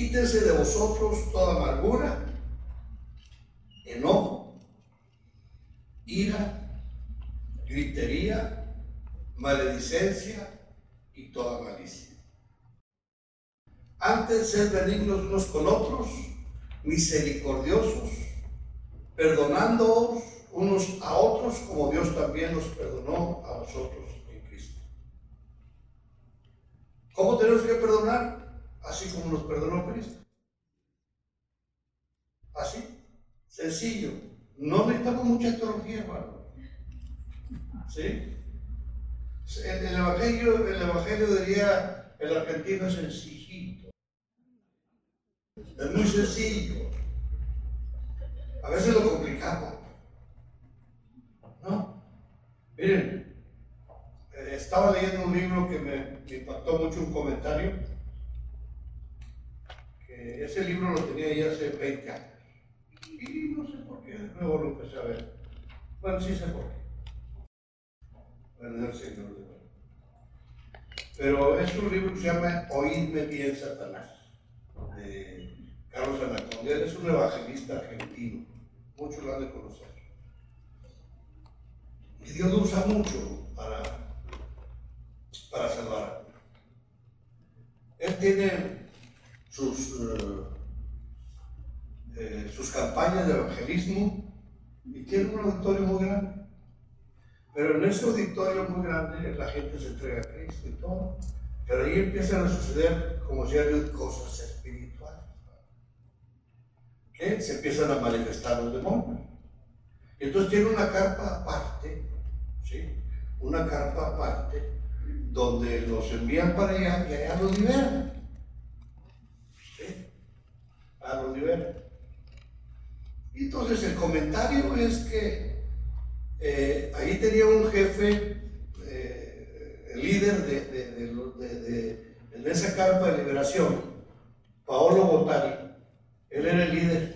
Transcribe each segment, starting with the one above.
quítense de vosotros toda amargura, enojo, ira, gritería, maledicencia y toda malicia. Antes ser benignos unos con otros, misericordiosos, perdonándoos unos a otros como Dios también nos perdonó a nosotros en Cristo. ¿Cómo tenemos que perdonar? Así como nos perdonó Cristo. Así, sencillo. No necesitamos mucha teología, hermano. ¿Sí? El, el, evangelio, el evangelio diría, el argentino es sencillito. Es muy sencillo. A veces lo complicamos. ¿No? Miren, eh, estaba leyendo un libro que me, impactó mucho un comentario. Que ese libro lo tenía ya hace 20 años. Y no sé por qué, nuevo lo empecé a ver. Bueno, sí sé por qué. El Señor de. Pero es un libro que se llama Oídme bien Satanás, de Carlos Anaconda. Él es un evangelista argentino. Muchos lo han de conocer. Y Dios lo usa mucho para, para salvar. Él tiene sus, eh, eh, sus campañas de evangelismo y tiene un auditorio muy grande. Pero en ese auditorio muy grande la gente se entrega a Cristo y todo. Pero ahí empiezan a suceder, como si hay cosas espirituales. Que se empiezan a manifestar los demonios. Entonces tiene una carpa aparte, ¿sí? Una carpa aparte, donde los envían para allá y allá los liberan. A los liberan. Y entonces el comentario es que eh, ahí tenía un jefe, eh, el líder de, de, de, esa carpa de liberación, Paolo Botari. Él era el líder.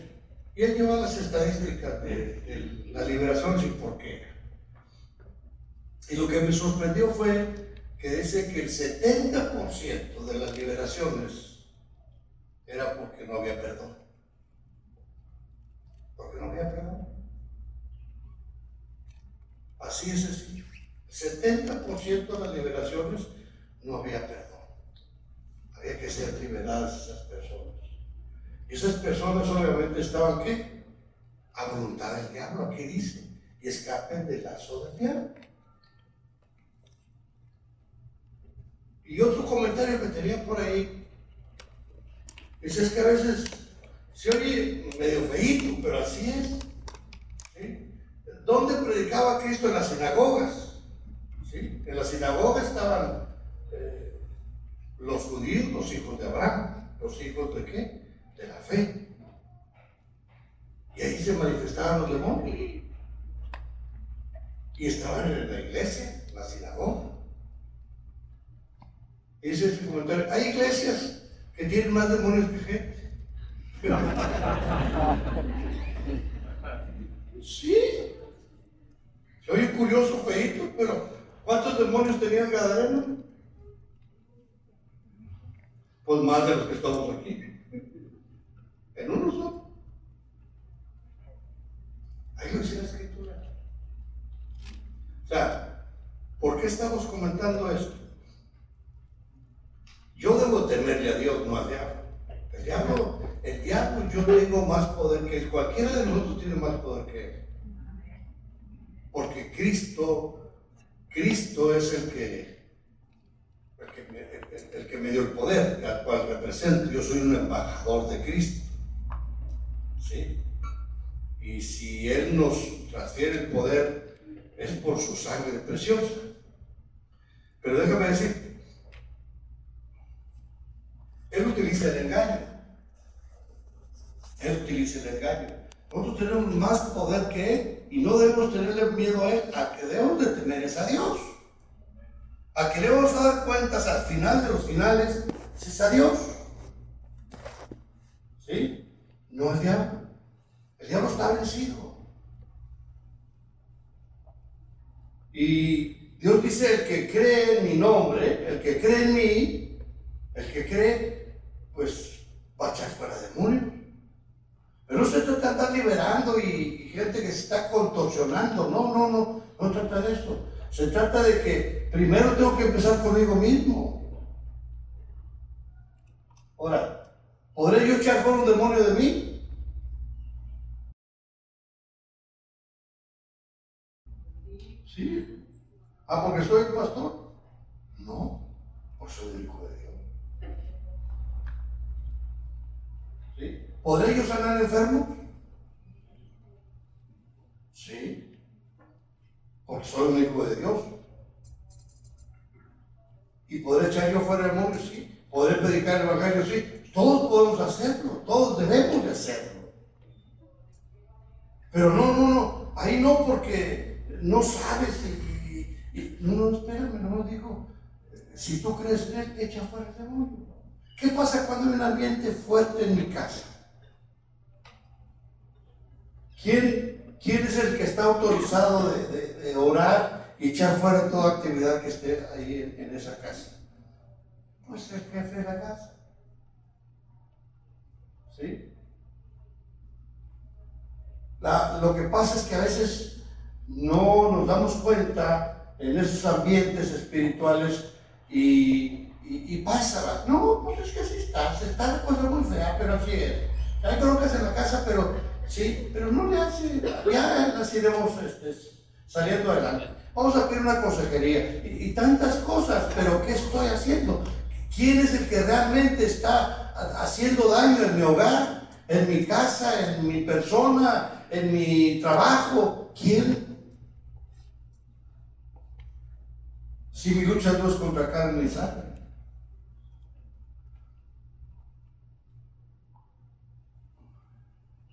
Y él llevaba las estadísticas de, la liberación sin por qué. Y lo que me sorprendió fue que dice que el 70% de las liberaciones era porque no había perdón. Porque no había perdón. Así es sencillo. 70% de las liberaciones no había perdón. Había que ser liberadas esas personas. Y esas personas obviamente estaban qué? A voluntad del diablo, aquí dice, y escapen del lazo del diablo. Y otro comentario que tenía por ahí, dice es que a veces se oye medio feíto, pero así es. ¿Dónde predicaba Cristo? En las sinagogas. ¿Sí? En las sinagogas estaban eh, los judíos, los hijos de Abraham. ¿Los hijos de qué? De la fe. Y ahí se manifestaban los demonios. Y estaban en la iglesia, en la sinagoga. Y dice ese comentario, hay iglesias que tienen más demonios que gente. sí. Soy curioso, feito, pero ¿cuántos demonios tenía Gadareno? Pues más de los que estamos aquí. En uno solo. Ahí lo dice la escritura. O sea, ¿por qué estamos comentando esto? Yo debo temerle a Dios, no al diablo. El diablo, el diablo, yo tengo más poder que él. Cualquiera de nosotros tiene más poder que él. Porque Cristo, Cristo es el que, el que, me, el que me dio el poder, al cual represento. Yo soy un embajador de Cristo. ¿Sí? Y si Él nos transfiere el poder, es por su sangre preciosa. Pero déjame decir, Él utiliza el engaño. Él utiliza el engaño. Nosotros tenemos más poder que Él y no debemos tenerle miedo a Él. A que debemos de temer es a Dios. A que debemos dar cuentas al final de los finales es a Dios. ¿Sí? No el diablo. El diablo está vencido. Y Dios dice, el que cree en mi nombre, el que cree en mí, el que cree, pues va a echar fuera demonios. Pero usted trata de estar liberando y, gente que se está contorsionando. No, no, no, no trata de esto. Se trata de que primero tengo que empezar conmigo mismo. Ahora, ¿podré yo echar fuera un demonio de mí? Sí. Ah, porque soy pastor. ¿Podré yo sanar enfermos? Sí. Porque soy un hijo de Dios. ¿Y podré echar yo fuera el mundo? Sí. ¿Podré predicar el evangelio? Sí. Todos podemos hacerlo. Todos debemos de hacerlo. Pero no, no, no. Ahí no porque no sabes y, no, no, espérame, no lo digo. Si tú crees en él, echa fuera el demonio. ¿Qué pasa cuando hay un ambiente fuerte en mi casa? ¿Quién, quién es el que está autorizado de, orar y echar fuera toda actividad que esté ahí en, esa casa? Pues el jefe de la casa. ¿Sí? lo que pasa es que a veces no nos damos cuenta en esos ambientes espirituales y, y, pasa. No, pues es que así está, se está la cosa muy fea, pero así es. Hay colocas en la casa, pero Sí, pero no le hace, ya así iremos este, saliendo adelante. Vamos a pedir una consejería y, tantas cosas, pero ¿qué estoy haciendo? ¿Quién es el que realmente está haciendo daño en mi hogar, en mi casa, en mi persona, en mi trabajo? ¿Quién? Si mi lucha no es contra carne y sangre.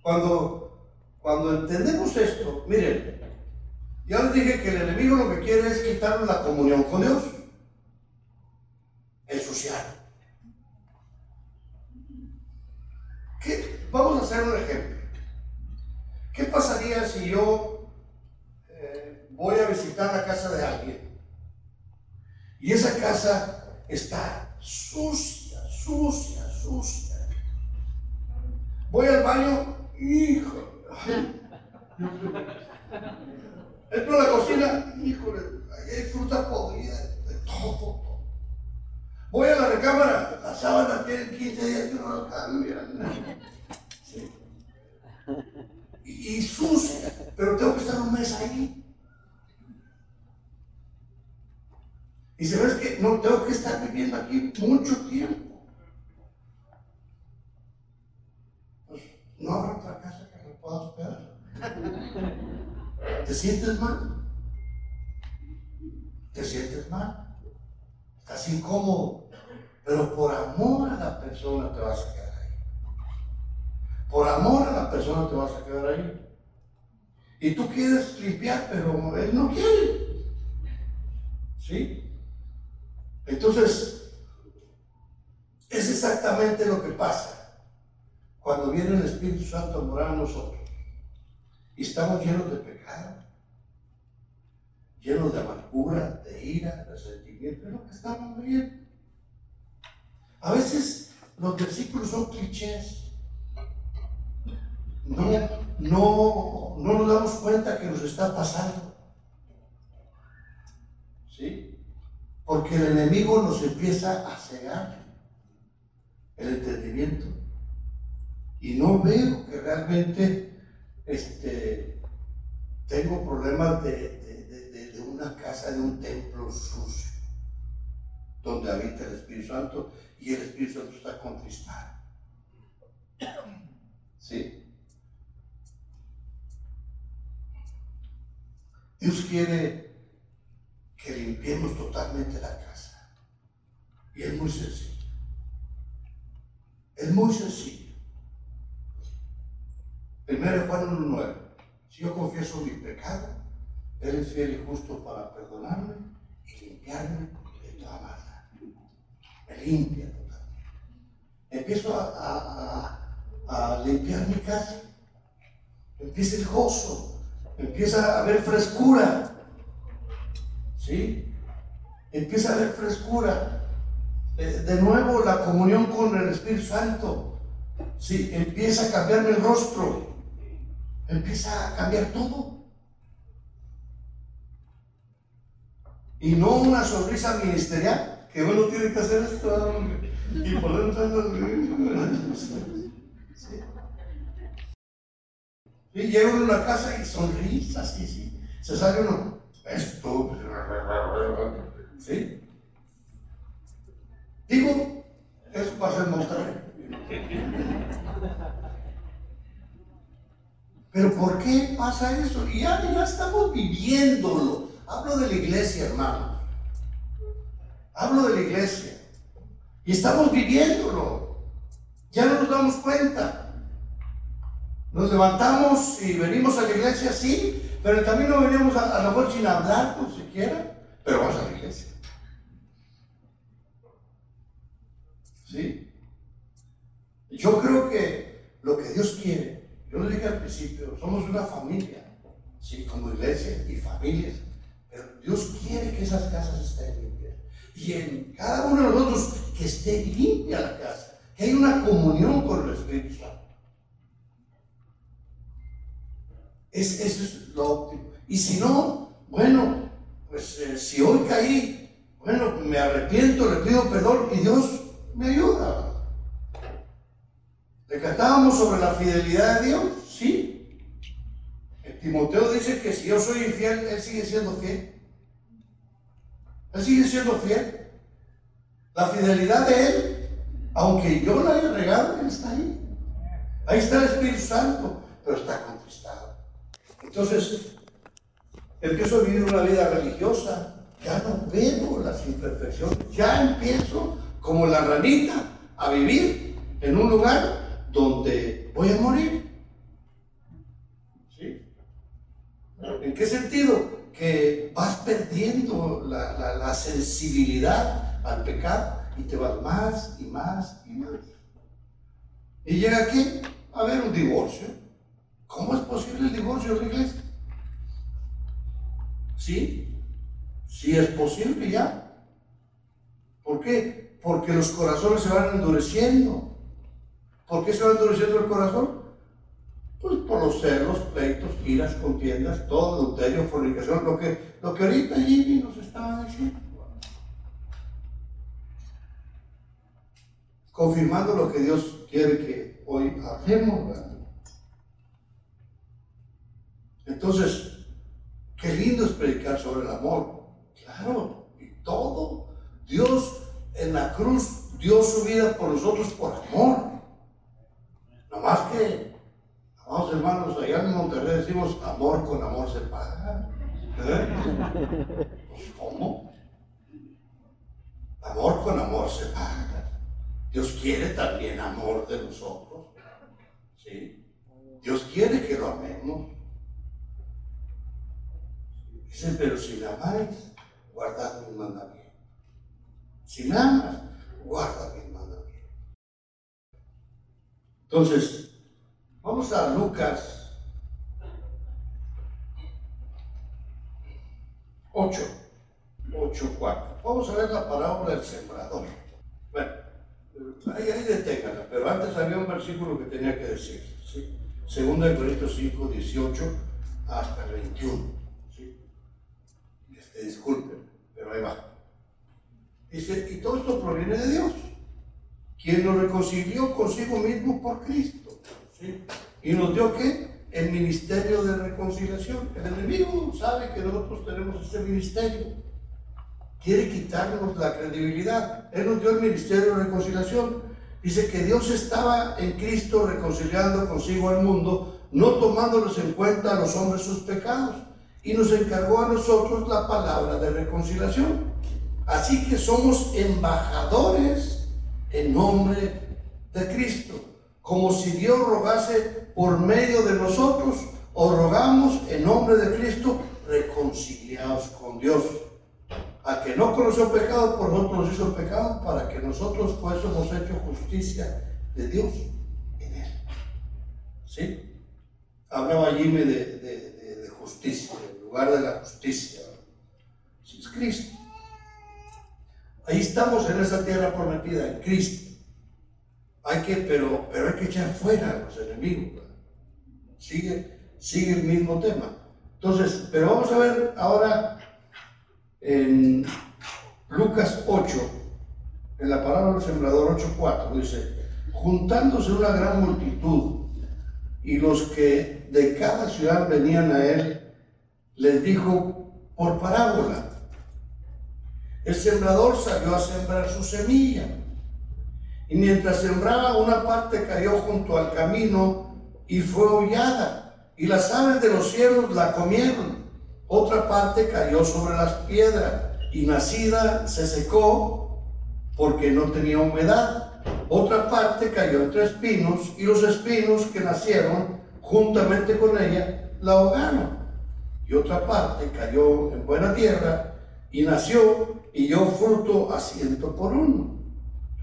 Cuando, cuando entendemos esto, miren, ya les dije que el enemigo lo que quiere es quitarnos la comunión con Dios, el social. ¿Qué? Vamos a hacer un ejemplo. ¿Qué pasaría si yo eh, voy a visitar la casa de alguien y esa casa está sucia, sucia, sucia? Voy al baño Hijo. Entro a la cocina, híjole, ahí hay fruta podrida, de todo. Voy a la recámara, la sábana tiene 15 días que no la cambian. Y, y sucia, pero tengo que estar un mes ahí. Y se ve que no tengo que estar viviendo aquí mucho tiempo. No habrá otra casa que me pueda hospedar. ¿Te sientes mal? ¿Te sientes mal? Estás incómodo. Pero por amor a la persona te vas a quedar ahí. Por amor a la persona te vas a quedar ahí. Y tú quieres limpiar, pero él no quiere. ¿Sí? Entonces, es exactamente lo que pasa cuando viene el Espíritu Santo a morar a nosotros y estamos llenos de pecado, llenos de amargura, de ira, de sentimiento, es lo que estamos viendo. A veces los versículos son clichés. No, no, no nos damos cuenta que nos está pasando. ¿Sí? Porque el enemigo nos empieza a cegar el entendimiento y no veo que realmente este, tengo problemas de, una casa, de un templo sucio, donde habita el Espíritu Santo y el Espíritu Santo está contristado. ¿Sí? Dios quiere que limpiemos totalmente la casa. Y es muy sencillo. Es muy sencillo. Primero Juan 1.9. Si yo confieso mi pecado, Él es fiel y justo para perdonarme y limpiarme de toda maldad. Me limpia totalmente. Empiezo a, a, limpiar mi casa. Empieza el gozo. Empieza a haber frescura. ¿Sí? Empieza a haber frescura. de nuevo la comunión con el Espíritu Santo. Sí, empieza a cambiarme el rostro empieza a cambiar todo. Y no una sonrisa ministerial, que uno tiene que hacer esto y poner Y llega uno a casa y sonrisa, sí, sí. Se sale uno, esto, ¿sí? Digo, eso pasa en Monterrey. Pero ¿por qué pasa eso? Y ya, ya estamos viviéndolo. Hablo de la iglesia, hermano. Hablo de la iglesia. Y estamos viviéndolo. Ya no nos damos cuenta. Nos levantamos y venimos a la iglesia, sí, pero el camino venimos a, a lo mejor sin hablar, por siquiera, pero vamos a la iglesia. ¿Sí? Yo creo que lo que Dios quiere, yo lo dije al principio, somos una familia, ¿sí? Como iglesia y familias, pero Dios quiere que esas casas estén limpias. Y en cada uno de nosotros que esté limpia la casa, que hay una comunión con el Espíritu Santo. Es, eso es lo óptimo. Y si no, bueno, pues eh, si hoy caí, bueno, me arrepiento, le pido perdón y Dios me ayuda. ¿Le cantábamos sobre la fidelidad de Dios? Sí. Timoteo dice que si yo soy infiel, él sigue siendo fiel. Él sigue siendo fiel. La fidelidad de él, aunque yo la haya regado, él está ahí. Ahí está el Espíritu Santo, pero está contristado. Entonces, empiezo a vivir una vida religiosa, ya no veo las imperfecciones, ya empiezo como la ranita a vivir en un lugar donde voy a morir. ¿Sí? ¿En qué sentido? Que vas perdiendo la, la sensibilidad al pecado y te vas más y más y más. Y llega aquí a haber un divorcio. ¿Cómo es posible el divorcio en la iglesia? Sí, sí es posible ya. ¿Por qué? Porque los corazones se van endureciendo. ¿Por qué se va endureciendo el corazón? Pues por los celos, pleitos, iras, contiendas, todo adulterio, fornicación, lo que, lo que ahorita Jimmy nos estaba diciendo. Confirmando lo que Dios quiere que hoy hacemos. Entonces, qué lindo es predicar sobre el amor. Claro, y todo. Dios en la cruz dio su vida por nosotros por amor. Más que, amados hermanos, allá en Monterrey decimos amor con amor se paga. ¿Eh? Pues, ¿Cómo? Amor con amor se paga. Dios quiere también amor de nosotros. ¿Sí? Dios quiere que lo amemos. Dice, pero si me amáis, guardad mis mandamientos. Si me amas, guarda mis. Entonces, vamos a Lucas 8, 8, 4. Vamos a ver la parábola del sembrador. Bueno, ahí, ahí pero antes había un versículo que tenía que decir. ¿sí? Segunda de Corintios 5, 18 hasta el 21. ¿sí? Este, disculpen, pero ahí va. Dice, y todo esto proviene de Dios, quien nos reconcilió consigo mismo por Cristo. ¿sí? Y nos dio qué? El ministerio de reconciliación. El enemigo sabe que nosotros tenemos ese ministerio. Quiere quitarnos la credibilidad. Él nos dio el ministerio de reconciliación. Dice que Dios estaba en Cristo reconciliando consigo al mundo, no tomándolos en cuenta a los hombres sus pecados. Y nos encargó a nosotros la palabra de reconciliación. Así que somos embajadores en nombre de Cristo, como si Dios rogase por medio de nosotros, o rogamos en nombre de Cristo, reconciliados con Dios. Al que no conoció pecado, por nosotros nos hizo pecado, para que nosotros hemos hecho justicia de Dios en él. ¿Sí? Hablaba Jimmy de, de, de justicia, en lugar de la justicia. Si es Cristo. Ahí estamos en esa tierra prometida, en Cristo. Hay que, pero, pero hay que echar fuera a los enemigos. Sigue, sigue el mismo tema. Entonces, pero vamos a ver ahora en Lucas 8, en la palabra del sembrador 8.4, dice, juntándose una gran multitud y los que de cada ciudad venían a él, les dijo por parábola, el sembrador salió a sembrar su semilla y mientras sembraba una parte cayó junto al camino y fue hollada y las aves de los cielos la comieron. Otra parte cayó sobre las piedras y nacida se secó porque no tenía humedad. Otra parte cayó entre espinos y los espinos que nacieron juntamente con ella la ahogaron. Y otra parte cayó en buena tierra y nació y dio fruto a ciento por uno.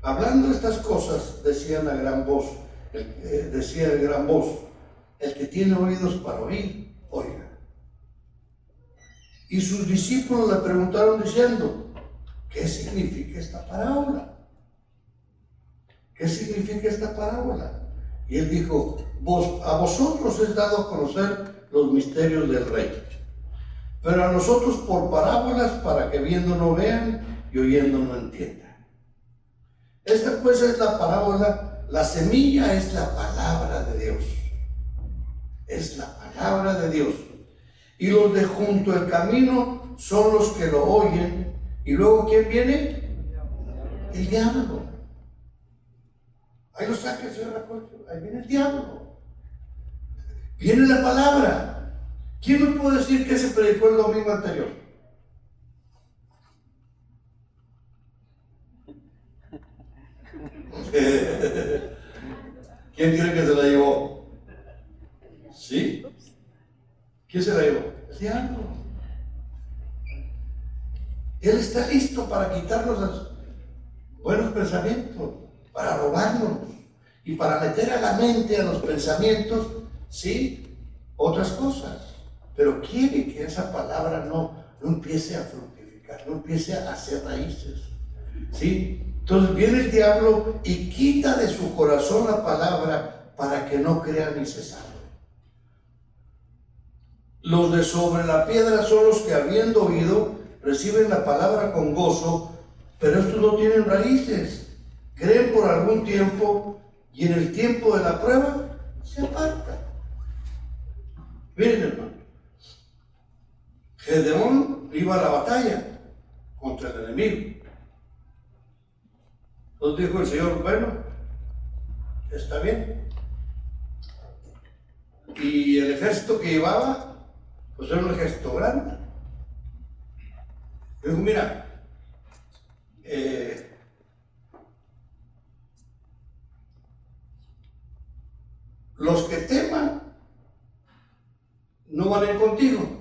Hablando estas cosas, decían a gran voz, eh, decía el gran voz, el que tiene oídos para oír, oiga. Y sus discípulos le preguntaron diciendo, ¿qué significa esta parábola? ¿Qué significa esta parábola? Y él dijo, a vosotros es dado a conocer los misterios del rey, pero a nosotros por parábolas para que viendo no vean y oyendo no entiendan. Esta pues es la parábola, la semilla es la palabra de Dios. Es la palabra de Dios. Y los de junto al camino son los que lo oyen. Y luego, ¿quién viene? El diablo. Ahí lo saca el Señor Ahí viene el diablo. Viene la palabra. ¿Quién me puede decir que se predicó el domingo anterior? ¿Quién cree que se la llevó? ¿Sí? ¿Quién se la llevó? El diablo. Él está listo para quitarnos los buenos pensamientos, para robarnos y para meter a la mente, a los pensamientos, ¿sí? Otras cosas. Pero quiere que esa palabra no, no empiece a fructificar, no empiece a hacer raíces. ¿Sí? Entonces viene el diablo y quita de su corazón la palabra para que no crea ni se salve. Los de sobre la piedra son los que habiendo oído reciben la palabra con gozo, pero estos no tienen raíces. Creen por algún tiempo y en el tiempo de la prueba se apartan. Miren hermano, Gedeón iba a la batalla contra el enemigo. Entonces dijo el Señor, bueno, está bien. Y el ejército que llevaba, pues era un ejército grande. Dijo, mira, eh, los que teman no van a ir contigo.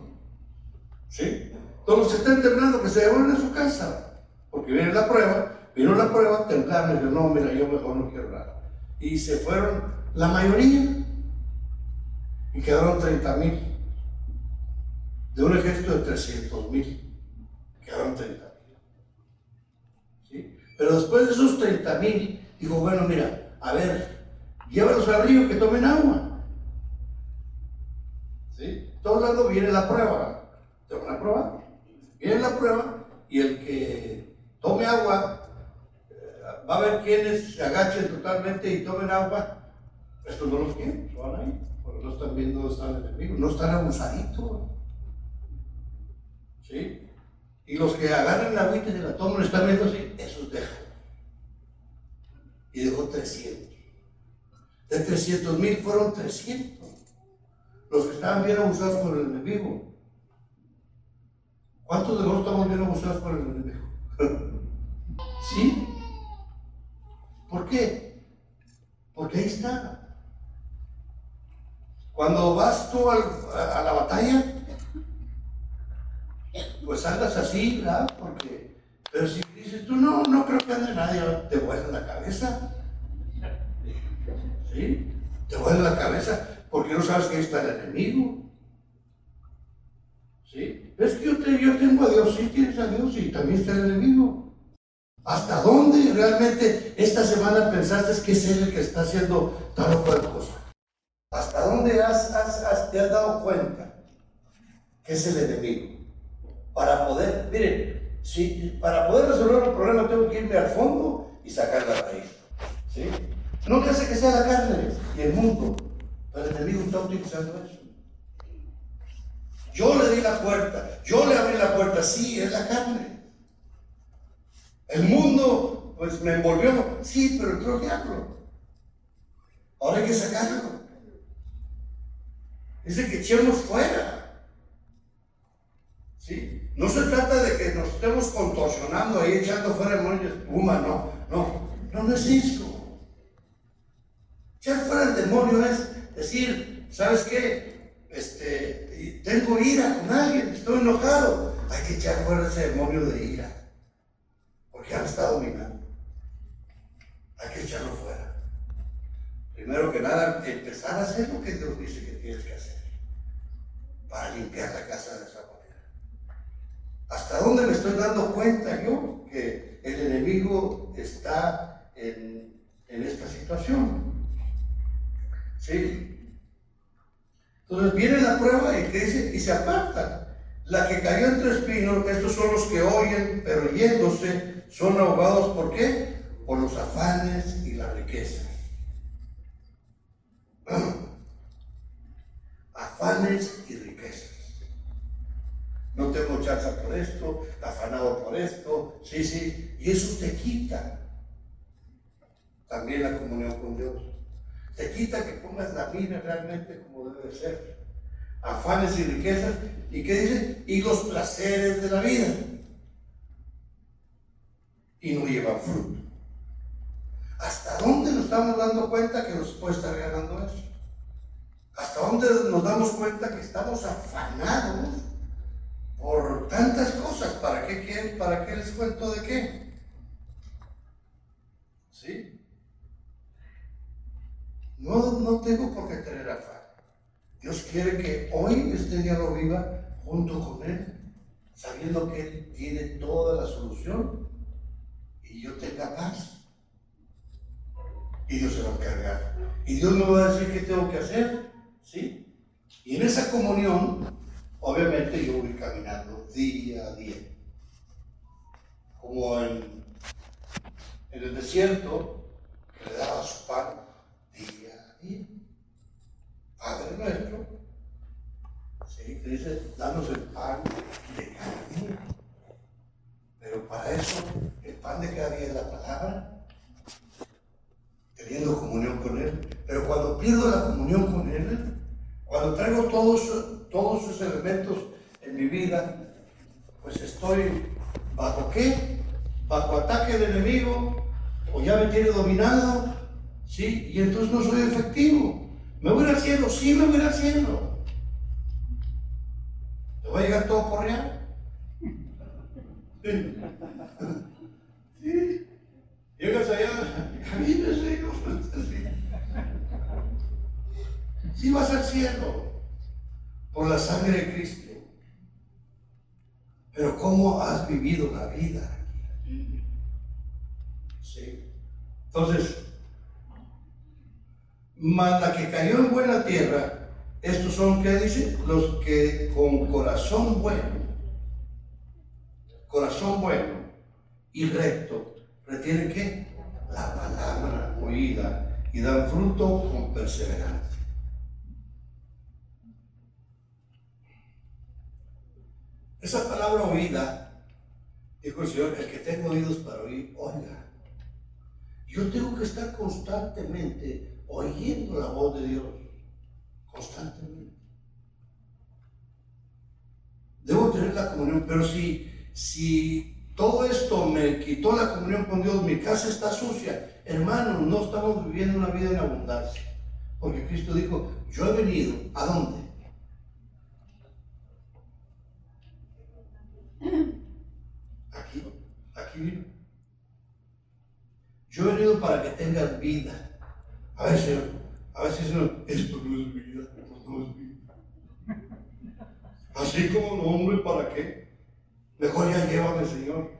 ¿Sí? Todos los que estén temblando, que se devuelvan a su casa, porque viene la prueba Vino la prueba, temblaron y dijo, no, mira, yo mejor no quiero nada. Y se fueron la mayoría y quedaron 30 mil. De un ejército de 300 mil, quedaron 30 mil. Pero después de esos 30 mil, dijo, bueno, mira, a ver, llévalos al río que tomen agua. ¿Sí? Todo hablando viene la prueba. ¿Tengo la prueba? Viene la prueba y el que tome agua va a haber quienes se agachen totalmente y tomen agua. Estos no los quieren, van ahí, porque no están viendo dónde está el enemigo, no están abusaditos. ¿Sí? Y los que agarran la agüita y se la toman, están viendo así, esos dejan. Y dejó 300. De 300 mil fueron 300. Los que estaban bien abusados por el enemigo. ¿Cuántos de nosotros estamos bien abusados por el enemigo? ¿Sí? ¿Por qué? Porque ahí está. Cuando vas tú a, la batalla, pues andas así, ¿verdad? Porque, pero si dices tú, no, no creo que ande nadie, te vuelve la cabeza. ¿Sí? Te vuelve la cabeza porque no sabes que ahí está el enemigo. Es que yo, tengo a Dios, sí tienes a Dios y también está el enemigo. ¿Hasta dónde realmente esta semana pensaste que es Él el que está haciendo tal o cual cosa? ¿Hasta dónde? dónde has, te has dado cuenta que es el enemigo? Para poder, miren, si, para poder resolver un problema tengo que irme al fondo y sacar la raíz. ¿sí? No que hace que sea la carne y el mundo, pero el enemigo está utilizando eso. Yo le di la puerta, yo le abrí la puerta, sí, es la carne. El mundo, pues me envolvió, sí, pero entró el diablo. Ahora hay que sacarlo. Dice que echemos fuera. ¿Sí? No se trata de que nos estemos contorsionando ahí, echando fuera demonios, espuma, no, no, no, no es eso. Echar fuera el demonio es decir, ¿sabes qué? Este, tengo ira con alguien, estoy enojado. Hay que echar fuera ese demonio de ira, porque ya me está dominando. Hay que echarlo fuera. Primero que nada, empezar a hacer lo que Dios dice que tienes que hacer para limpiar la casa de esa manera. ¿Hasta dónde me estoy dando cuenta yo que el enemigo está en, esta situación? Sí. Entonces viene la prueba y, dice, y se aparta. La que cayó entre espinos, estos son los que oyen, pero yéndose, son ahogados. ¿Por qué? Por los afanes y la riqueza. Afanes y riquezas. No tengo chance por esto, afanado por esto, sí, sí, y eso te quita también la comunión con Dios. Te quita que pongas la vida realmente como debe ser. Afanes y riquezas, ¿y qué dice? Y los placeres de la vida. Y no llevan fruto. ¿Hasta dónde nos estamos dando cuenta que nos puede estar ganando eso? ¿Hasta dónde nos damos cuenta que estamos afanados por tantas cosas? ¿Para qué quieren? ¿Para qué les cuento de qué? ¿Sí? No, no tengo por qué tener afán. Dios quiere que hoy este día lo viva junto con Él, sabiendo que Él tiene toda la solución y yo tenga paz y Dios se va a encargar. Y Dios me va a decir qué tengo que hacer, ¿sí? Y en esa comunión, obviamente yo voy caminando día a día. Como en, en el desierto, que le daba su pan. Padre nuestro, ¿sí? dice, danos el pan de cada día. Pero para eso, el pan de cada día es la palabra teniendo comunión con Él. Pero cuando pierdo la comunión con Él, cuando traigo todos, todos sus elementos en mi vida, pues estoy bajo qué? Bajo ataque del enemigo, o ya me tiene dominado, ¿sí? Y entonces no soy efectivo. ¿Me voy al cielo? Sí, me voy al cielo. ¿Te va a llegar todo por allá? ¿Sí? Llegas allá, camina, Señor. Si vas al cielo por la sangre de Cristo. Pero ¿cómo has vivido la vida aquí? Sí. Entonces, más la que cayó en buena tierra, estos son, ¿qué dice? Los que con corazón bueno, corazón bueno y recto retienen qué? La palabra oída y dan fruto con perseverancia. Esa palabra oída, dijo el Señor, el que tenga oídos para oír, oiga. Yo tengo que estar constantemente oyendo la voz de Dios, constantemente. Debo tener la comunión, pero si, si todo esto me quitó la comunión con Dios, mi casa está sucia. Hermanos, no estamos viviendo una vida en abundancia. Porque Cristo dijo, yo he venido, ¿a dónde? Aquí, aquí vino. Yo he venido para que tengan vida. A veces, a veces esto no es vida, esto no es vida. Así como no, hombre, ¿para qué? Mejor ya llévame, Señor.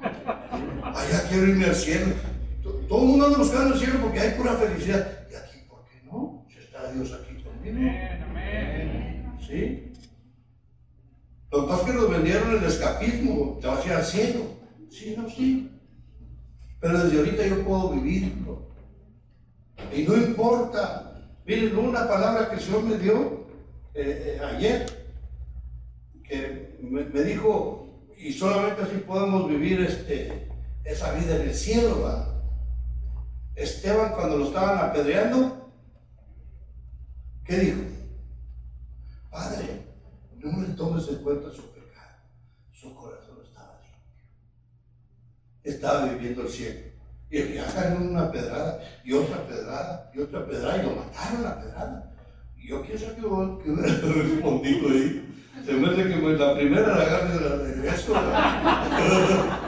Allá quiero irme al cielo. Todo el mundo anda buscando el cielo porque hay pura felicidad. Y aquí, ¿por qué no? Si está Dios aquí conmigo. ¿Sí? Lo que pasa es que nos vendieron el escapismo, te vas a ir al cielo. Sí, no, sí. Pero desde ahorita yo puedo vivirlo. Y no importa. Miren, una palabra que el Señor me dio eh, eh, ayer, que me, dijo, y solamente así podemos vivir este, esa vida en el cielo. ¿va? Esteban cuando lo estaban apedreando, ¿qué dijo? Padre, no le tomes en cuenta su pecado. Su corazón estaba limpio. Estaba viviendo el cielo. Y el en una pedrada, y otra pedrada, y otra pedrada, y lo mataron la pedrada. Y yo quiero saber que hubiera respondido ahí. Se me hace que la primera la agarre de la.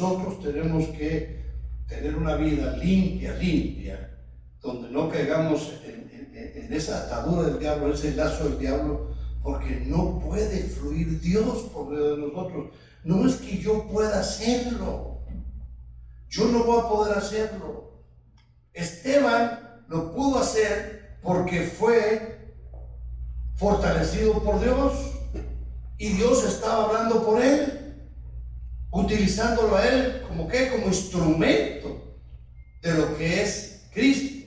nosotros tenemos que tener una vida limpia, limpia, donde no caigamos en, esa atadura del diablo, ese lazo del diablo, porque no puede fluir Dios por medio de nosotros. No es que yo pueda hacerlo. Yo no voy a poder hacerlo. Esteban lo pudo hacer porque fue fortalecido por Dios y Dios estaba hablando por él, utilizándolo a él como que como instrumento de lo que es Cristo.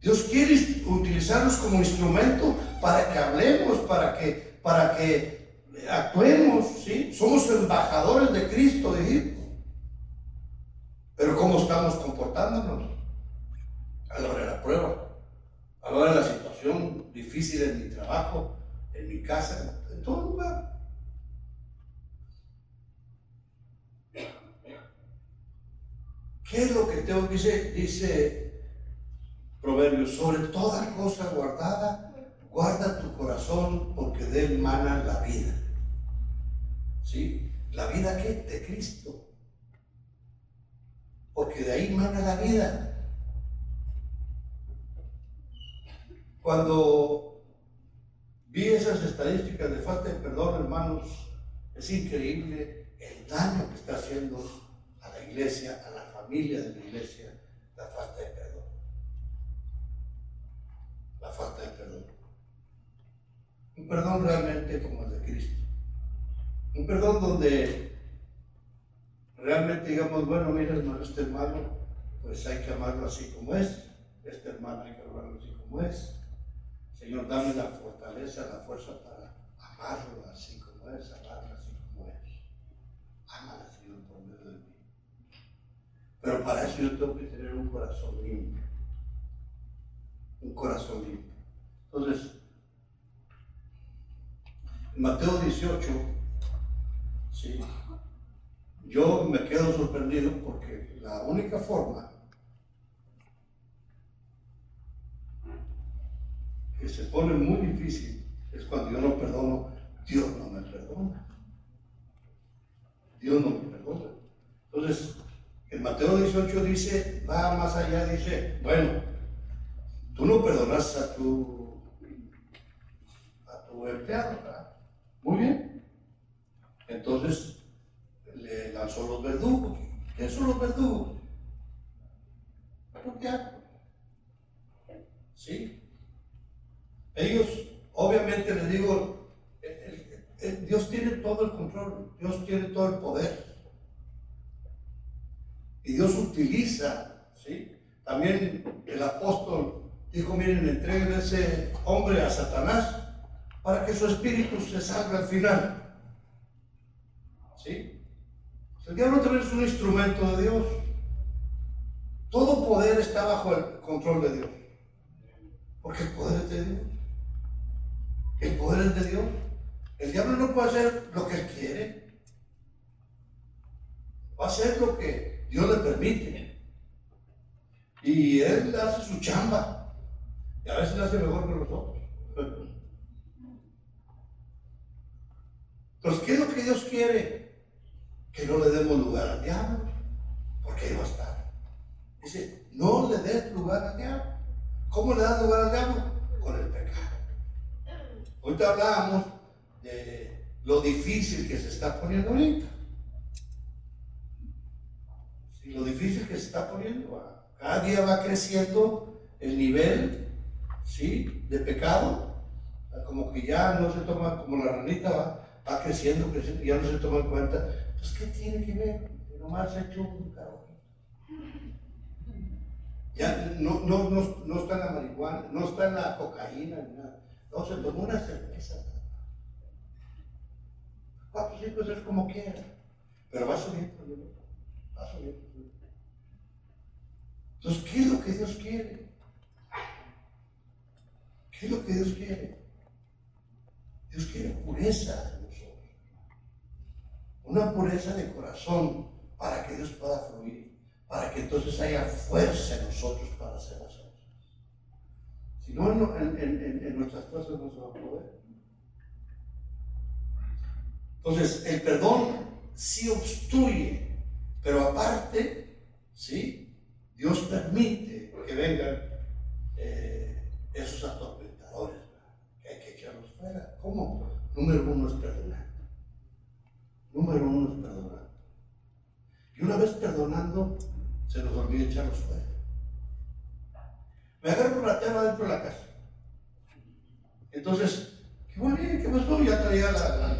Dios quiere utilizarnos como instrumento para que hablemos, para que, para que actuemos, ¿sí? Somos embajadores de Cristo de Egipto. Pero ¿cómo estamos comportándonos? A la hora de la prueba, a la hora de la situación difícil en mi trabajo, en mi casa, en todo lugar. ¿Qué es lo que tengo? Dice, dice Proverbios, sobre toda cosa guardada, guarda tu corazón porque de él mana la vida. ¿Sí? ¿La vida qué? De Cristo porque de ahí mana la vida. Cuando vi esas estadísticas de falta de perdón, hermanos, es increíble el daño que está haciendo iglesia, a la familia de la iglesia, la falta de perdón. La falta de perdón. Un perdón realmente como el de Cristo. Un perdón donde realmente digamos, bueno, mira hermano, este hermano, pues hay que amarlo así como es, este hermano hay que amarlo así como es. Señor, dame la fortaleza, la fuerza para amarlo así como es, amarlo así como es. Amala, Señor, por medio de mí. Pero para eso yo tengo que tener un corazón limpio. Un corazón limpio. Entonces, en Mateo 18, sí, yo me quedo sorprendido porque la única forma que se pone muy difícil es cuando yo no perdono, Dios no me perdona. Dios no me perdona. Entonces, en Mateo 18 dice, va más allá, dice, bueno, tú no perdonas a tu, a tu empleado, ¿verdad? Muy bien. Entonces, le lanzó los verdugos. ¿Qué son los verdugos? ¿Sí? Ellos, obviamente les digo, Dios tiene todo el control, Dios tiene todo el poder. Y Dios utiliza, ¿sí? También el apóstol dijo, miren, entreguen a ese hombre a Satanás para que su espíritu se salga al final. ¿Sí? El diablo también es un instrumento de Dios. Todo poder está bajo el control de Dios. Porque el poder es de Dios. El poder es de Dios. El diablo no puede hacer lo que él quiere. Va a hacer lo que Dios le permite. Y él hace su chamba. Y a veces lo hace mejor que nosotros. Entonces, ¿qué es lo que Dios quiere? Que no le demos lugar al diablo, porque ahí va a estar. Dice, no le des lugar al diablo. ¿Cómo le das lugar al diablo? Con el pecado. Ahorita hablábamos de lo difícil que se está poniendo ahorita. Sí, lo difícil que se está poniendo. Cada día va creciendo el nivel ¿sí? de pecado. Como que ya no se toma, como la ranita va, va creciendo, creciendo, y ya no se toma en cuenta. Pues, ¿qué tiene que ver? Que nomás ha hecho un caro. Ya no, no, no, no está en la marihuana, no está en la cocaína, ni nada. No, se tomó una cerveza. Cuatro, cinco es como quiera. Pero va subiendo, Entonces, ¿qué es lo que Dios quiere? ¿Qué es lo que Dios quiere? Dios quiere pureza en nosotros. Una pureza de corazón para que Dios pueda fluir, para que entonces haya fuerza en nosotros para hacer las cosas. Si no, en, nuestras cosas no se va a poder. Entonces, el perdón sí obstruye, pero aparte, ¿sí? Dios permite que vengan eh, esos atormentadores, que hay que echarlos fuera. ¿Cómo? Número uno es perdonar. Número uno es perdonar. Y una vez perdonando, se nos olvida echarlos fuera. Me agarro la tela dentro de la casa. Entonces, ¿qué volví? ¿Qué pasó? Ya traía la, la,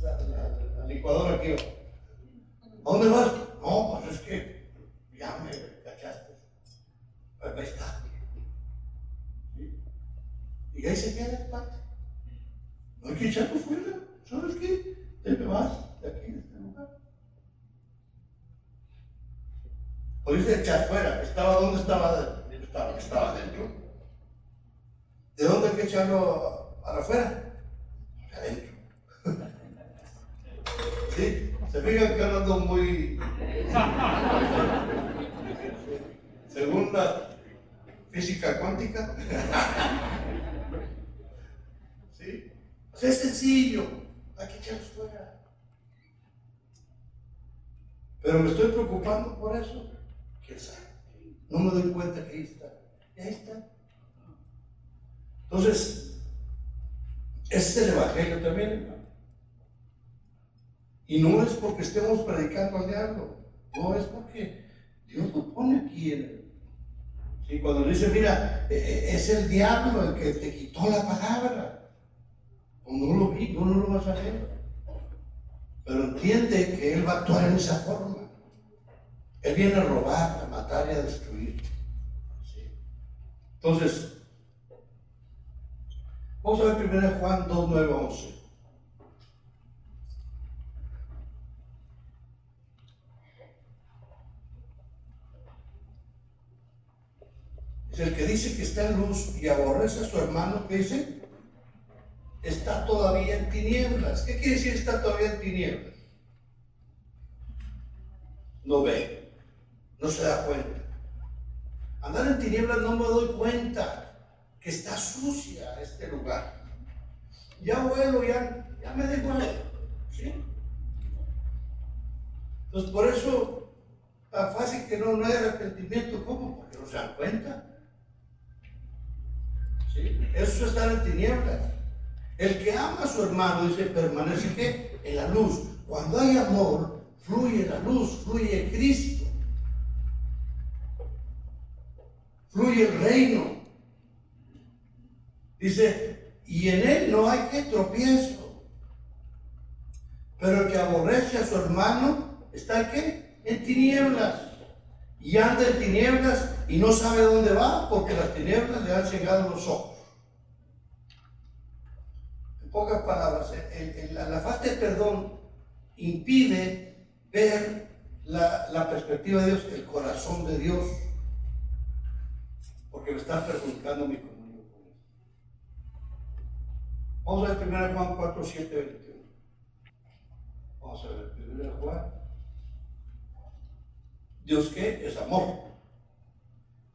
la, la licuadora aquí. ¿A dónde vas? No, pues es que ya me cachaste. Pues ahí está. ¿Sí? Y ahí se queda el parte. No hay que echarlo fuera. ¿Sabes qué? Te me vas de aquí, de este lugar. Oíste echar fuera. ¿Estaba dónde estaba? Estaba, estaba dentro. ¿De dónde hay que echarlo para afuera? Adentro. ¿Sí? Se fijan que ando muy. Según la física cuántica. ¿Sí? Pues es sencillo. Hay que echarlos fuera. Pero me estoy preocupando por eso. ¿Quién sabe? No me doy cuenta que ahí está. Y ahí está. Entonces, ese es el Evangelio también, hermano. Y no es porque estemos predicando al diablo, no es porque Dios lo pone aquí en él. ¿Sí? Cuando dice, mira, e, e, es el diablo el que te quitó la palabra. O no lo vi, no, lo vas a ver. Pero entiende que Él va a actuar en esa forma. Él viene a robar, a matar y a destruir. Entonces, vamos a ver primero Juan 2, 9, 11. El que dice que está en luz y aborrece a su hermano, ¿qué dice? Está todavía en tinieblas. ¿Qué quiere decir está todavía en tinieblas? No ve, no se da cuenta. Andar en tinieblas no me doy cuenta que está sucia este lugar. Ya vuelo, ya, ya me dejo ¿sí? Entonces, por eso, tan fácil que no, no hay arrepentimiento. ¿Cómo? Porque no se dan cuenta. Eso es estar en tinieblas. El que ama a su hermano, dice, permanece que en la luz. Cuando hay amor, fluye la luz, fluye Cristo. Fluye el reino. Dice, y en él no hay que tropiezo. Pero el que aborrece a su hermano, ¿está qué? En tinieblas. Y anda en tinieblas y no sabe dónde va porque las tinieblas le han cegado los ojos. En pocas palabras, la, falta de perdón impide ver la, perspectiva de Dios, el corazón de Dios, porque me está perjudicando mi comunión con Él. Vamos a ver 1 Juan 4, 7, 21. Vamos a ver 1 Juan. Dios qué? Es amor.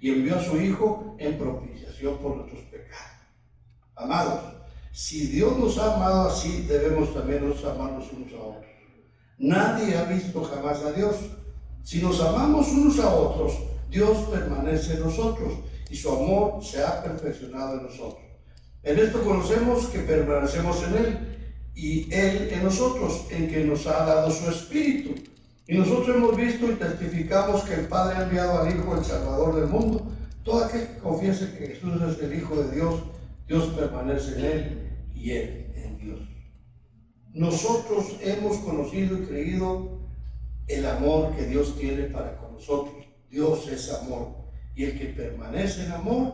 y envió a su Hijo en propiciación por nuestros pecados. Amados, si Dios nos ha amado así, debemos también nos amarnos unos a otros. Nadie ha visto jamás a Dios. Si nos amamos unos a otros, Dios permanece en nosotros y su amor se ha perfeccionado en nosotros. En esto conocemos que permanecemos en Él y Él en nosotros, en que nos ha dado su Espíritu. Y nosotros hemos visto y testificamos que el Padre ha enviado al Hijo, el Salvador del mundo. Todo aquel que confiese que Jesús es el Hijo de Dios, Dios permanece en Él y Él en Dios. Nosotros hemos conocido y creído el amor que Dios tiene para con nosotros. Dios es amor. Y el que permanece en amor,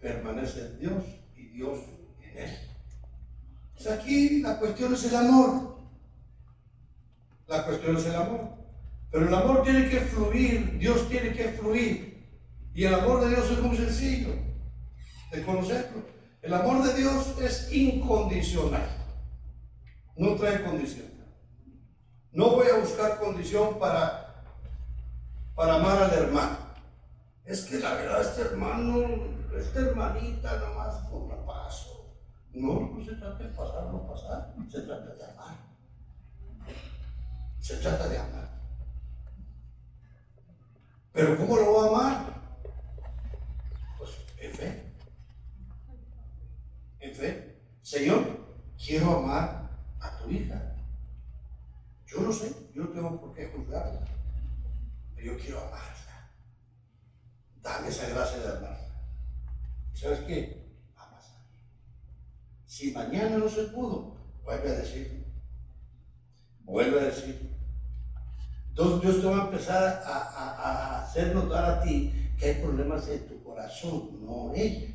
permanece en Dios y Dios en Él. Pues aquí la cuestión es el amor. La cuestión es el amor. Pero el amor tiene que fluir, Dios tiene que fluir. Y el amor de Dios es muy sencillo de conocerlo. El amor de Dios es incondicional. No trae condición. No voy a buscar condición para, para amar al hermano. Es que la verdad, este hermano, esta hermanita, nomás por la paso. No, no se trata de pasar no pasar, se trata de amar. Se trata de amar. Pero ¿cómo lo voy a amar? Pues en fe. En fe. Señor, quiero amar a tu hija. Yo no sé, yo no tengo por qué juzgarla, pero yo quiero amarla. Dame esa gracia de amarla. ¿Sabes qué? Va a pasar. Si mañana no se pudo, vuelve a decir. Vuelve a decir. Entonces Dios te va a empezar a, a, hacer notar a ti que hay problemas en tu corazón, no ella.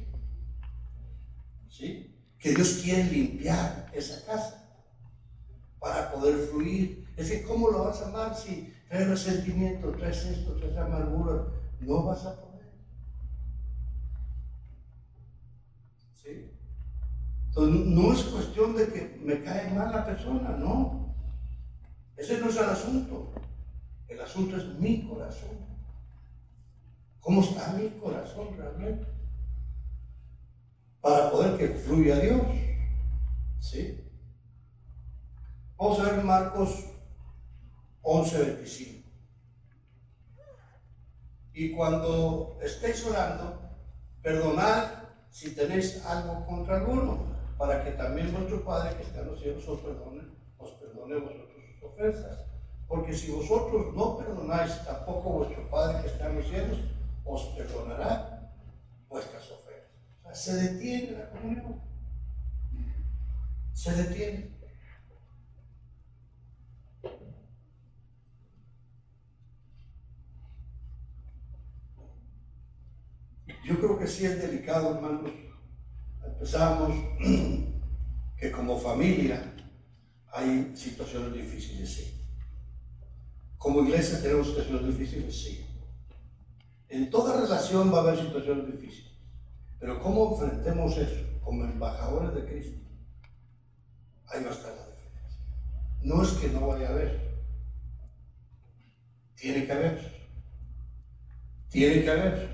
¿Sí? Que Dios quiere limpiar esa casa para poder fluir. Es que ¿cómo lo vas a amar si traes resentimiento, traes esto, traes amargura? No vas a poder. ¿Sí? Entonces no es cuestión de que me cae mal la persona, no. Ese no es el asunto. El asunto es mi corazón. ¿Cómo está mi corazón realmente? Para poder que fluya Dios. ¿Sí? Vamos a ver Marcos 11, 25. Y cuando estéis orando, perdonad si tenéis algo contra alguno, para que también vuestro Padre que está en los cielos os perdone, os perdone vosotros sus ofensas. Porque si vosotros no perdonáis, tampoco vuestro Padre que está en los cielos os perdonará vuestras ofensas. O sea, se detiene la comunión. Se detiene. Yo creo que sí es delicado, hermanos. Empezamos que como familia hay situaciones difíciles, sí. Como iglesia tenemos situaciones difíciles, sí. En toda relación va a haber situaciones difíciles. Pero ¿cómo enfrentemos eso? Como embajadores de Cristo. Ahí va a estar la diferencia. No es que no vaya a haber. Tiene que haber. Tiene que haber.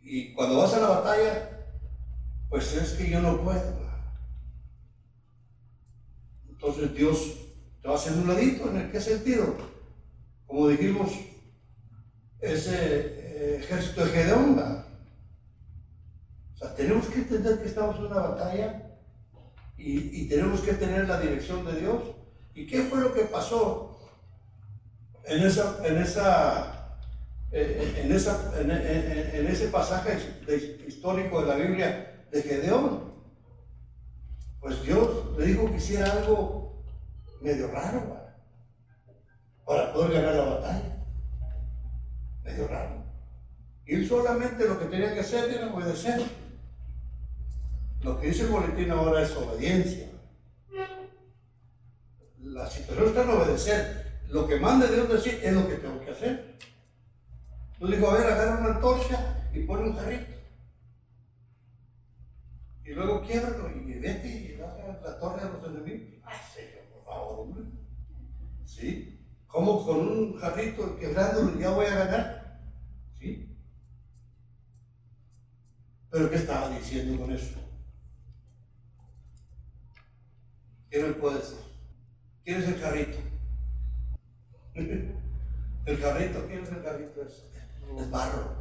Y cuando vas a la batalla, pues es que yo no puedo. Entonces Dios te va un ladito. ¿En qué sentido? Como dijimos, ese eh, ejército de Gedeón. O sea, tenemos que entender que estamos en una batalla y, tenemos que tener la dirección de Dios. ¿Y qué fue lo que pasó en, esa, en, esa, eh, en, esa, en ese pasaje histórico de la Biblia de Gedeón? Pues Dios le dijo que hiciera algo medio raro para poder ganar la batalla. Medio raro. Y solamente lo que tenía que hacer era obedecer. Lo que dice el boletín ahora es obediencia. La situación está en obedecer. Lo que manda Dios decir es lo que tengo que hacer. Yo digo, a ver, agarra una antorcha y pone un jarrito. Y luego quiebralo y vete y baja la torre de los enemigos. Ay, hombre. ¿Sí? ¿Cómo con un jarrito quebrándolo ya voy a ganar? ¿Sí? ¿Pero qué estaba diciendo con eso? ¿Qué me puede decir? ¿Quién es el carrito? el carrito, ¿quién es el carrito? Es, es barro.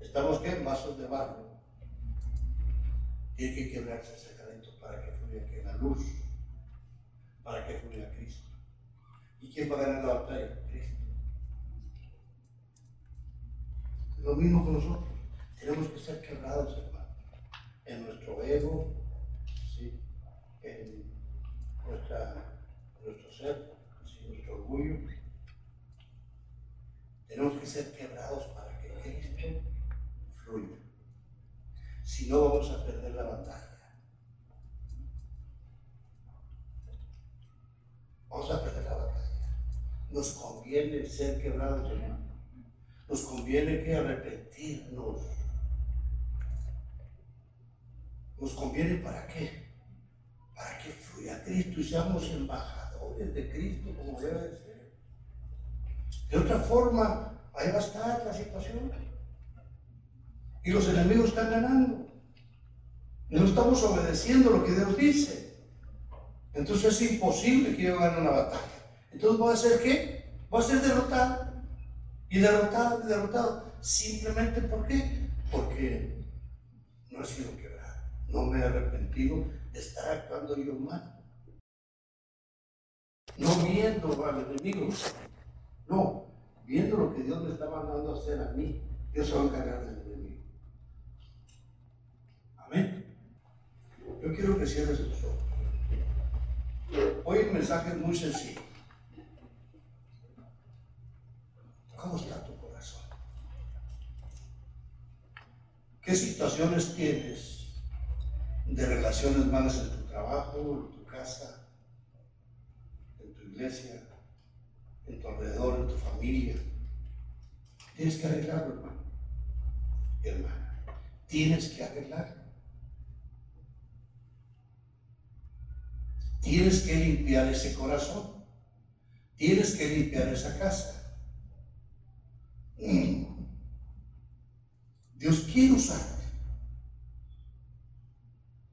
¿Estamos qué? En vasos de barro. Tiene que quebrarse ese carrito para que fluya que la luz, para que fluya Cristo. ¿Y quién va a ganar la batalla? Cristo. Lo mismo con nosotros. Tenemos que ser quebrados, hermano, en nuestro ego, en nuestro ser, nuestro orgullo. Tenemos que ser quebrados para que Cristo fluya. Si no, vamos a perder la batalla. Vamos a perder la batalla. Nos conviene ser quebrados, hermano. Nos conviene que arrepentirnos. ¿Nos conviene para qué? para que fluya Cristo y seamos embajadores de Cristo como debe de ser. De otra forma, ahí va a estar la situación. Y los enemigos están ganando. No estamos obedeciendo lo que Dios dice. Entonces es imposible que yo gane una batalla. Entonces voy a ser qué? Voy a ser derrotado. Y derrotado y derrotado. Simplemente ¿por qué? Porque no he sido quebrado. No me he arrepentido estar actuando yo mal. No viendo al enemigo, no, viendo lo que Dios me está mandando a hacer a mí, Dios se va a encargar del enemigo. Amén. Yo quiero que cierres tus ojos. Hoy el mensaje es muy sencillo. ¿Cómo está tu corazón? ¿Qué situaciones tienes de relaciones malas en tu trabajo, en tu casa, en tu iglesia, en tu alrededor, en tu familia. Tienes que arreglarlo, hermano. Hermana, tienes que arreglarlo. Tienes que limpiar ese corazón. Tienes que limpiar esa casa. Mm. Dios quiere usarte.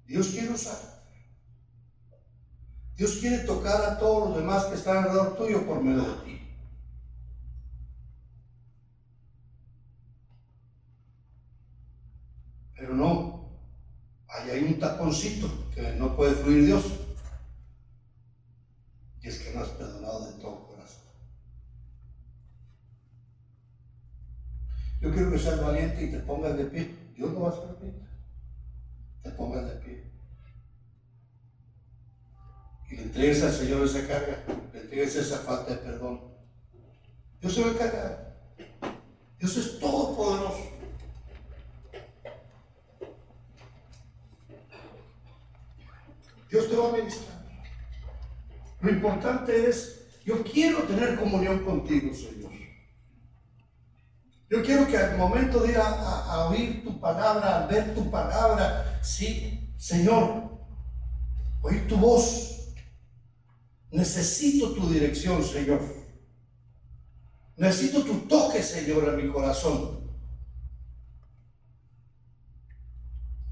Dios quiere usar. Dios quiere tocar a todos los demás que están alrededor tuyo por medio de ti. Pero no, ahí hay un taponcito que no puede fluir Dios. Es que no has perdonado de todo corazón. Yo quiero que seas valiente y te pongas de pie. Dios no va a pie te pongas de pie. Y le entregues al Señor esa carga, le entregues esa falta de perdón. Dios se va a encargar. Dios es todopoderoso. Dios te va a ministrar. Lo importante es, yo quiero tener comunión contigo, Señor. Yo quiero que al momento de ir a, oír tu palabra, al ver tu palabra, sí, Señor, oír tu voz. Necesito tu dirección, Señor. Necesito tu toque, Señor, en mi corazón.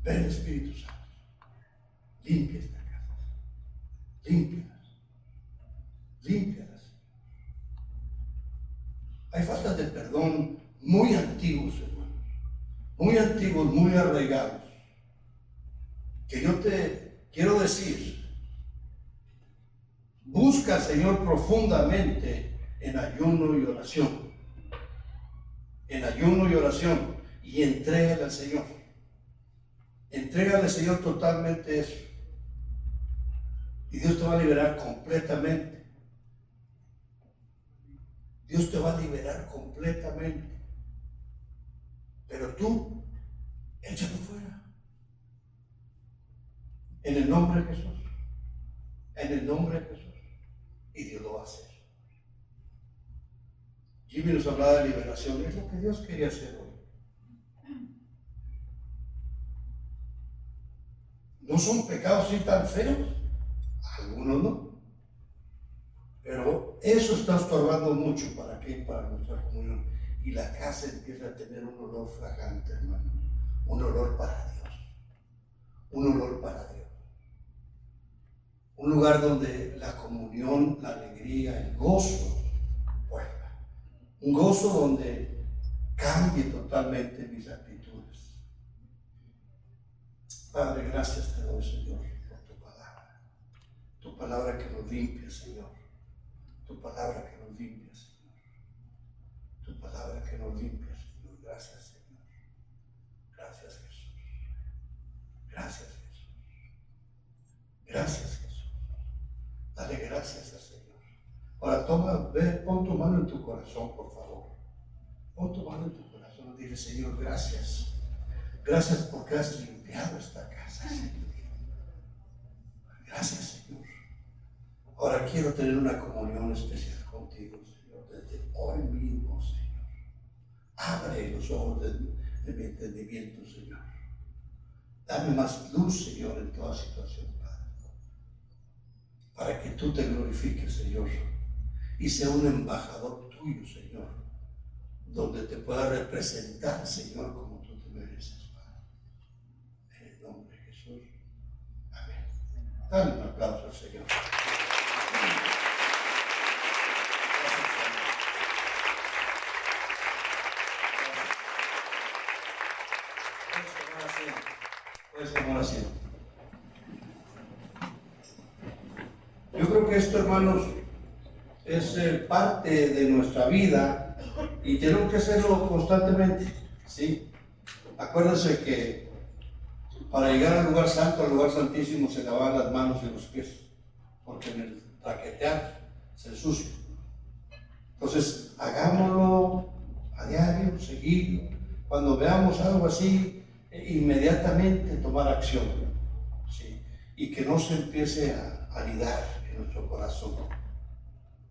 Ven, Espíritu Santo. Limpia esta casa. Límpialas. Límpialas. Hay faltas de perdón muy antiguos, hermanos, muy antiguos, muy arraigados, que yo te quiero decir, busca al Señor profundamente en ayuno y oración, en ayuno y oración, y entrégale al Señor. Entrégale al Señor totalmente eso. Y Dios te va a liberar completamente. Dios te va a liberar completamente. Pero tú, échalo fuera. En el nombre de Jesús. En el nombre de Jesús. Y Dios lo va a hacer. Jimmy nos hablaba de liberación. Es lo que Dios quería hacer hoy. ¿No son pecados así tan feos? Algunos no. Pero eso está estorbando mucho para qué, para nuestra comunión. Y la casa empieza a tener un olor fragante, hermano. Un olor para Dios. Un olor para Dios. Un lugar donde la comunión, la alegría, el gozo vuelva. Un gozo donde cambie totalmente mis actitudes. Padre, gracias te doy, Señor, por tu palabra. Tu palabra que nos limpia, Señor tu palabra que nos limpia, Señor. Tu palabra que nos limpia, Señor. Gracias, Señor. Gracias, Jesús. Gracias, Jesús. Gracias, Jesús. Dale gracias al Señor. Ahora toma, ve, pon tu mano en tu corazón, por favor. Pon tu mano en tu corazón dile, Señor, gracias. Gracias porque has limpiado esta casa, Señor. Gracias, Señor. Ahora quiero tener una comunión especial contigo, Señor, desde hoy mismo, Señor. Abre los ojos de, mi entendimiento, Señor. Dame más luz, Señor, en toda situación, Padre. Para que tú te glorifiques, Señor, y sea un embajador tuyo, Señor, donde te pueda representar, Señor, como tú te mereces, Padre. En el nombre de Jesús. Amén. Dale un aplauso Señor. Yo creo que esto, hermanos, es eh, parte de nuestra vida y tenemos que hacerlo constantemente. ¿sí? Acuérdense que para llegar al lugar santo, al lugar santísimo, se lavaban las manos y los pies, porque en el traquetear se ensucia. Entonces, hagámoslo a diario, seguido. Cuando veamos algo así, inmediatamente tomar acción y que no se empiece a anidar nuestro corazón,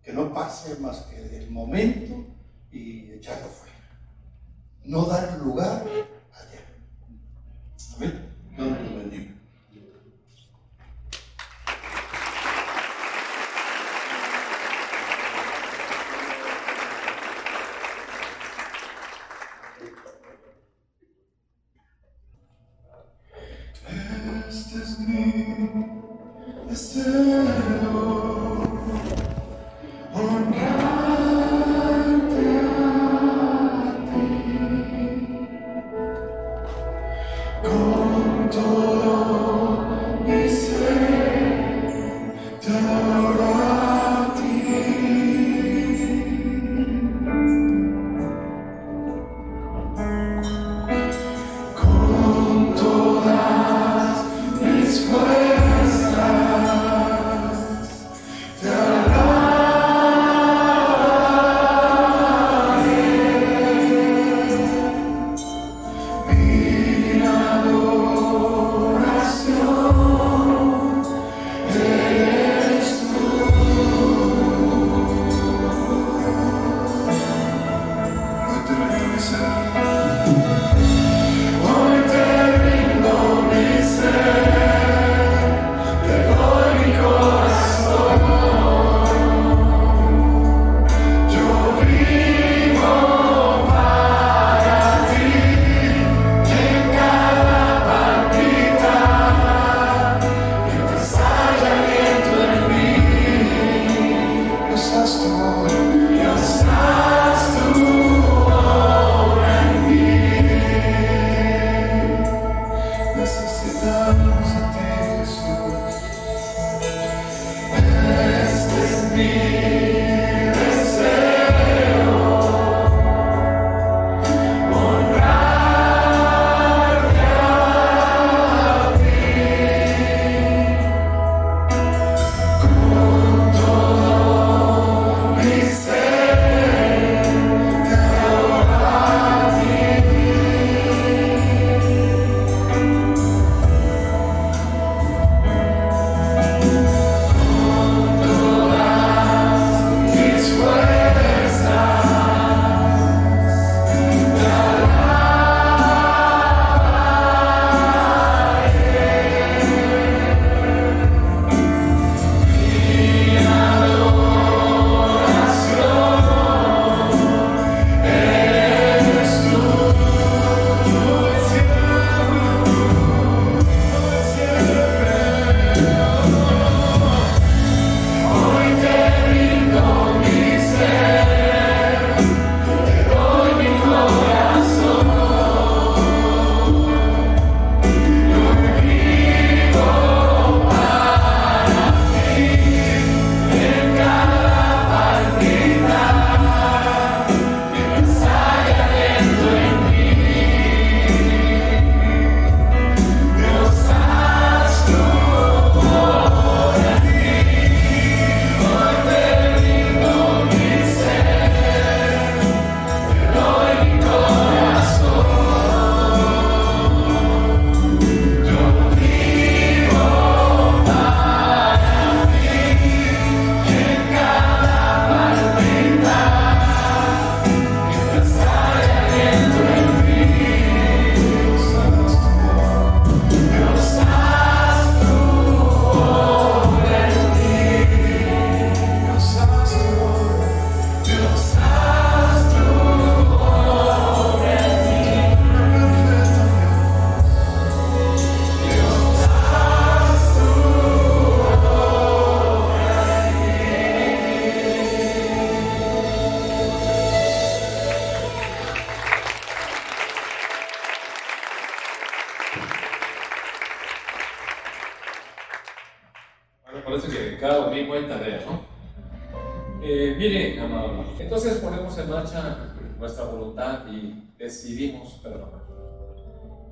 que no pase más que del momento y echarlo fuera, no dar lugar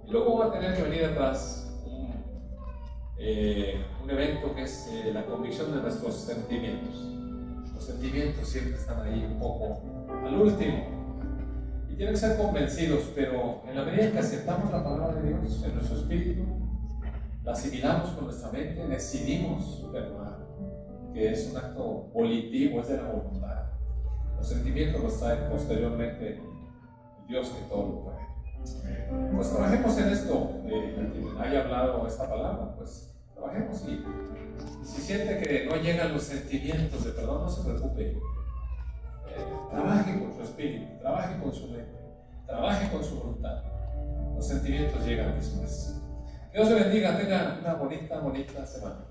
Y luego va a tener que venir atrás un, eh, un evento que es eh, la convicción de nuestros sentimientos. Los sentimientos siempre están ahí un poco al último. Y tienen que ser convencidos, pero en la medida que aceptamos la palabra de Dios en nuestro espíritu, la asimilamos con nuestra mente, decidimos perdonar, que es un acto volitivo, es de la voluntad. Los sentimientos los trae posteriormente Dios que todo lo puede. Pues trabajemos en esto, eh, haya hablado esta palabra, pues trabajemos y, si siente que no llegan los sentimientos de perdón, no se preocupe. Eh, trabaje con su espíritu, trabaje con su mente, trabaje con su voluntad. Los sentimientos llegan después. Dios le bendiga, tenga una bonita, bonita semana.